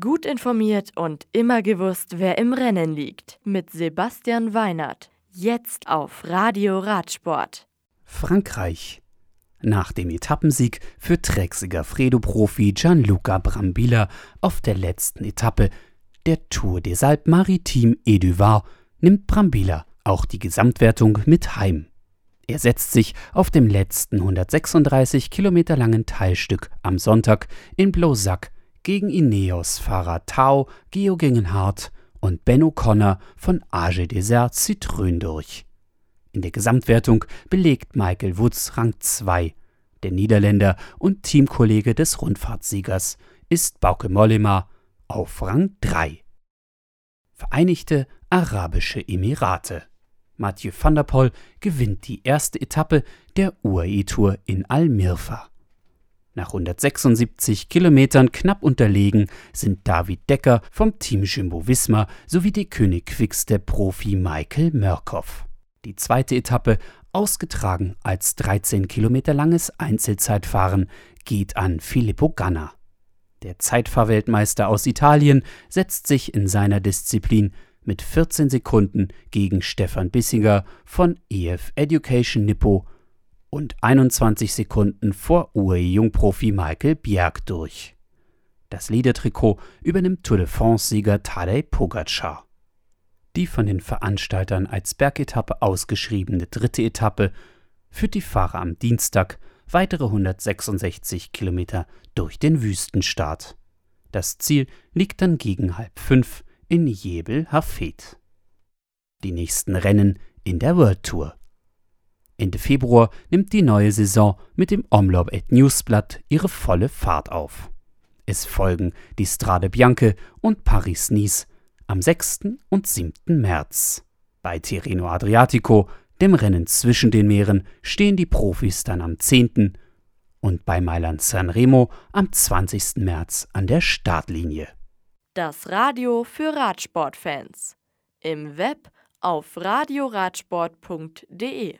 Gut informiert und immer gewusst, wer im Rennen liegt. Mit Sebastian Weinert. Jetzt auf Radio Radsport. Frankreich. Nach dem Etappensieg für Trexiger Fredo-Profi Gianluca Brambilla auf der letzten Etappe der Tour des Alpes Maritimes et du Var nimmt Brambilla auch die Gesamtwertung mit heim. Er setzt sich auf dem letzten 136 Kilometer langen Teilstück am Sonntag in Blosac gegen Ineos-Fahrer Tao Geoghegan-Hart und Ben O'Connor von AG Desert Citroën durch. In der Gesamtwertung belegt Michael Woods Rang 2. Der Niederländer und Teamkollege des Rundfahrtssiegers ist Bauke Mollema auf Rang 3. Vereinigte Arabische Emirate. Mathieu van der Poel gewinnt die erste Etappe der UAE-Tour in Al-Mirfa. Nach 176 Kilometern knapp unterlegen sind David Decker vom Team Jumbo Visma sowie der König Quickstep-Profi Michael Mörkow. Die zweite Etappe, ausgetragen als 13 Kilometer langes Einzelzeitfahren, geht an Filippo Ganna. Der Zeitfahrweltmeister aus Italien setzt sich in seiner Disziplin mit 14 Sekunden gegen Stefan Bissinger von EF Education Nippo und 21 Sekunden vor UAE-Jungprofi Michael Bjerg durch. Das Leadertrikot übernimmt Tour de France-Sieger Tadej Pogacar. Die von den Veranstaltern als Bergetappe ausgeschriebene dritte Etappe führt die Fahrer am Dienstag weitere 166 Kilometer durch den Wüstenstaat. Das Ziel liegt dann gegen halb fünf in Jebel Hafed. Die nächsten Rennen in der World Tour. Ende Februar nimmt die neue Saison mit dem Omloop et Newsblatt ihre volle Fahrt auf. Es folgen die Strade Bianche und Paris-Nice am 6. und 7. März. Bei Tirreno Adriatico, dem Rennen zwischen den Meeren, stehen die Profis dann am 10. und bei Mailand Sanremo am 20. März an der Startlinie. Das Radio für Radsportfans. Im Web auf radioradsport.de